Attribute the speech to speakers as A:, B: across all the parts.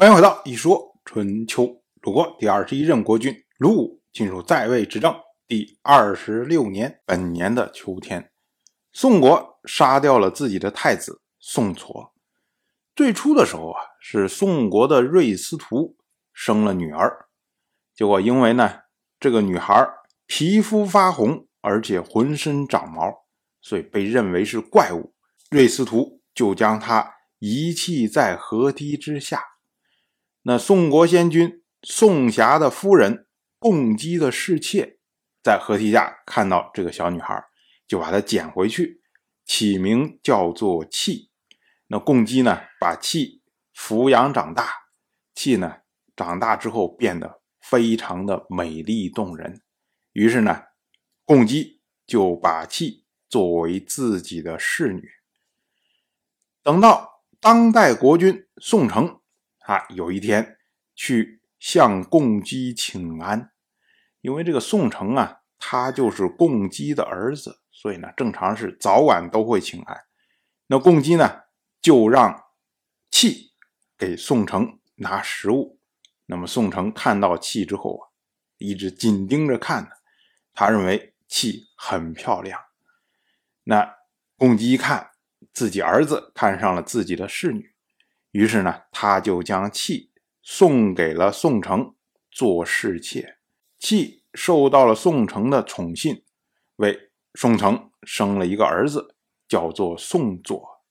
A: 欢迎回到一说春秋。鲁国第二十一任国君鲁武进入在位执政第二十六年，本年的秋天，宋国杀掉了自己的太子宋痤。最初的时候啊，是宋国的瑞司徒生了女儿，结果因为呢，这个女孩皮肤发红，而且浑身长毛，所以被认为是怪物。瑞司徒就将她遗弃在河堤之下。那宋国先君宋霞的夫人共姬的侍妾，在河堤下看到这个小女孩，就把她捡回去，起名叫做契。那共姬呢，把契抚养长大，契呢长大之后变得非常的美丽动人，于是呢，共姬就把契作为自己的侍女。等到当代国君宋城。啊，有一天去向共姬请安，因为这个宋城啊，他就是共姬的儿子，所以呢，正常是早晚都会请安。那共姬呢，就让契给宋城拿食物。那么宋城看到契之后啊，一直紧盯着看呢，他认为契很漂亮。那共姬一看自己儿子看上了自己的侍女。于是呢，他就将契送给了宋城做侍妾。契受到了宋城的宠信，为宋城生了一个儿子，叫做宋左。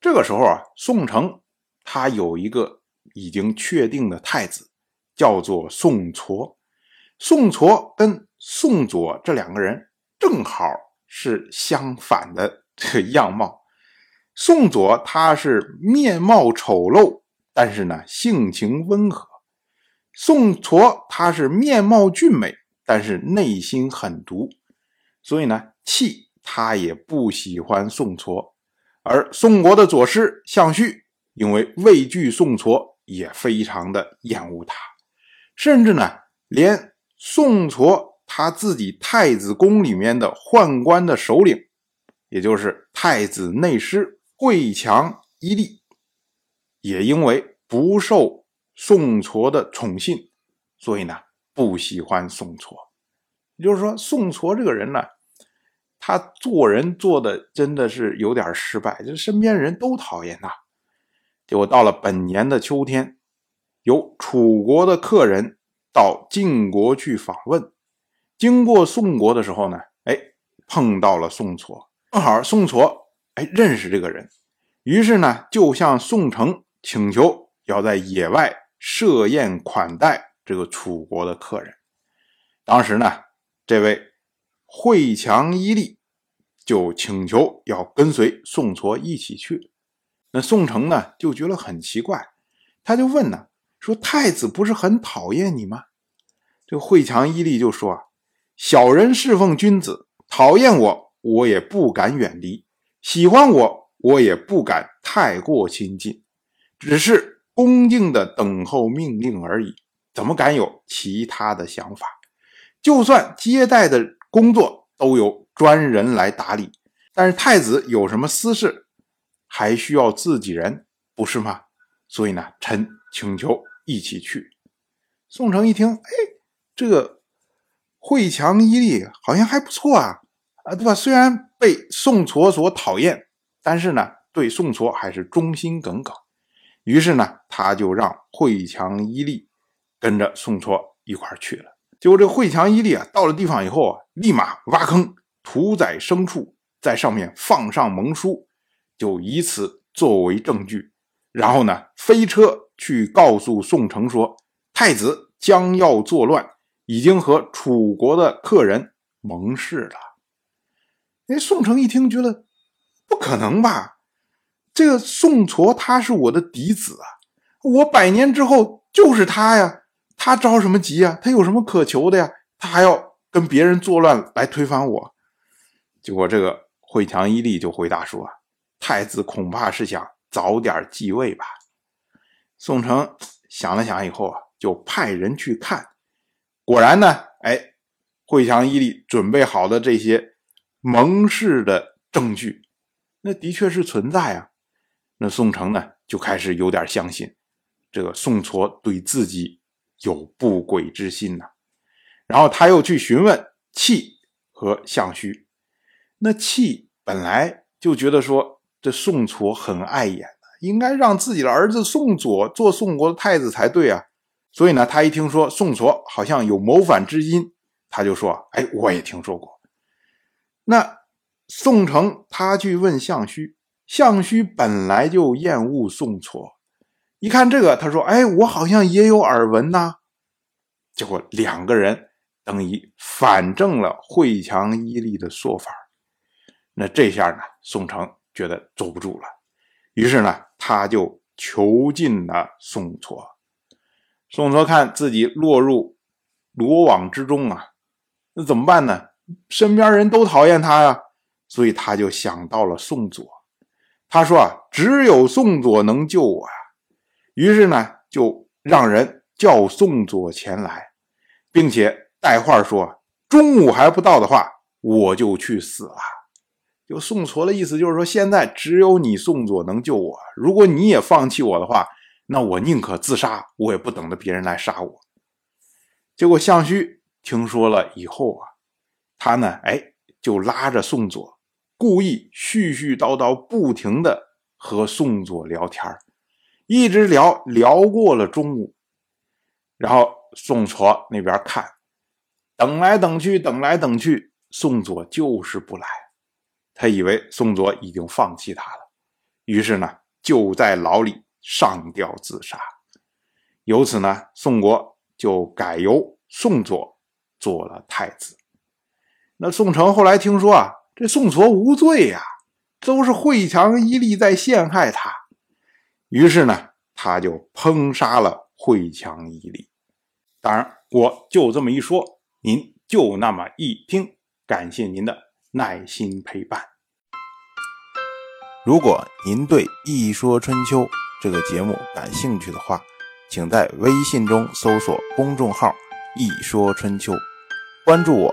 A: 这个时候啊，宋城他有一个已经确定的太子，叫做宋痤。宋痤跟宋左这两个人正好是相反的这样貌。宋左他是面貌丑陋，但是呢性情温和；宋痤他是面貌俊美，但是内心狠毒。所以呢，气他也不喜欢宋痤，而宋国的左师项旭因为畏惧宋痤，也非常的厌恶他，甚至呢，连宋痤他自己太子宫里面的宦官的首领，也就是太子内师。会强一力，也因为不受宋痤的宠信，所以呢不喜欢宋痤。也就是说，宋痤这个人呢，他做人做的真的是有点失败，就身边人都讨厌他。结果到了本年的秋天，有楚国的客人到晋国去访问，经过宋国的时候呢，哎，碰到了宋痤，正好宋痤。哎，认识这个人，于是呢，就向宋城请求要在野外设宴款待这个楚国的客人。当时呢，这位惠强伊利就请求要跟随宋痤一起去。那宋城呢，就觉得很奇怪，他就问呢，说太子不是很讨厌你吗？这个会强伊利就说啊，小人侍奉君子，讨厌我，我也不敢远离。喜欢我，我也不敢太过亲近，只是恭敬的等候命令而已，怎么敢有其他的想法？就算接待的工作都由专人来打理，但是太子有什么私事，还需要自己人，不是吗？所以呢，臣请求一起去。宋城一听，哎，这个惠强伊利好像还不错啊。啊，对吧？虽然被宋痤所讨厌，但是呢，对宋痤还是忠心耿耿。于是呢，他就让惠强伊利跟着宋痤一块去了。结果这惠强伊利啊，到了地方以后啊，立马挖坑屠宰牲畜，在上面放上盟书，就以此作为证据。然后呢，飞车去告诉宋城说，太子将要作乱，已经和楚国的客人盟誓了。哎，宋城一听，觉得不可能吧？这个宋痤他是我的嫡子啊，我百年之后就是他呀，他着什么急啊？他有什么可求的呀？他还要跟别人作乱来推翻我？结果这个惠强伊利就回答说：“太子恐怕是想早点继位吧？”宋城想了想以后啊，就派人去看，果然呢，哎，惠强伊利准备好的这些。蒙氏的证据，那的确是存在啊。那宋城呢，就开始有点相信，这个宋痤对自己有不轨之心呐。然后他又去询问契和项须，那契本来就觉得说这宋痤很碍眼应该让自己的儿子宋佐做宋国的太子才对啊。所以呢，他一听说宋痤好像有谋反之心，他就说：“哎，我也听说过。”那宋城他去问项须，项须本来就厌恶宋痤，一看这个，他说：“哎，我好像也有耳闻呐。”结果两个人。等于反证了惠强伊利的说法，那这下呢，宋城觉得坐不住了，于是呢，他就囚禁了宋痤。宋痤看自己落入罗网之中啊，那怎么办呢？身边人都讨厌他呀，所以他就想到了宋佐。他说啊，只有宋佐能救我呀。于是呢，就让人叫宋佐前来，并且。带话说，中午还不到的话，我就去死了。就宋痤的意思就是说，现在只有你宋佐能救我。如果你也放弃我的话，那我宁可自杀，我也不等着别人来杀我。结果项须听说了以后啊，他呢，哎，就拉着宋佐，故意絮絮叨叨，不停的和宋佐聊天一直聊聊过了中午。然后宋痤那边看。等来等去，等来等去，宋佐就是不来。他以为宋佐已经放弃他了，于是呢，就在牢里上吊自杀。由此呢，宋国就改由宋佐做了太子。那宋城后来听说啊，这宋痤无罪呀，都是惠强伊利在陷害他，于是呢，他就烹杀了惠强伊利。当然，我就这么一说。您就那么一听，感谢您的耐心陪伴。
B: 如果您对《一说春秋》这个节目感兴趣的话，请在微信中搜索公众号“一说春秋”，关注我。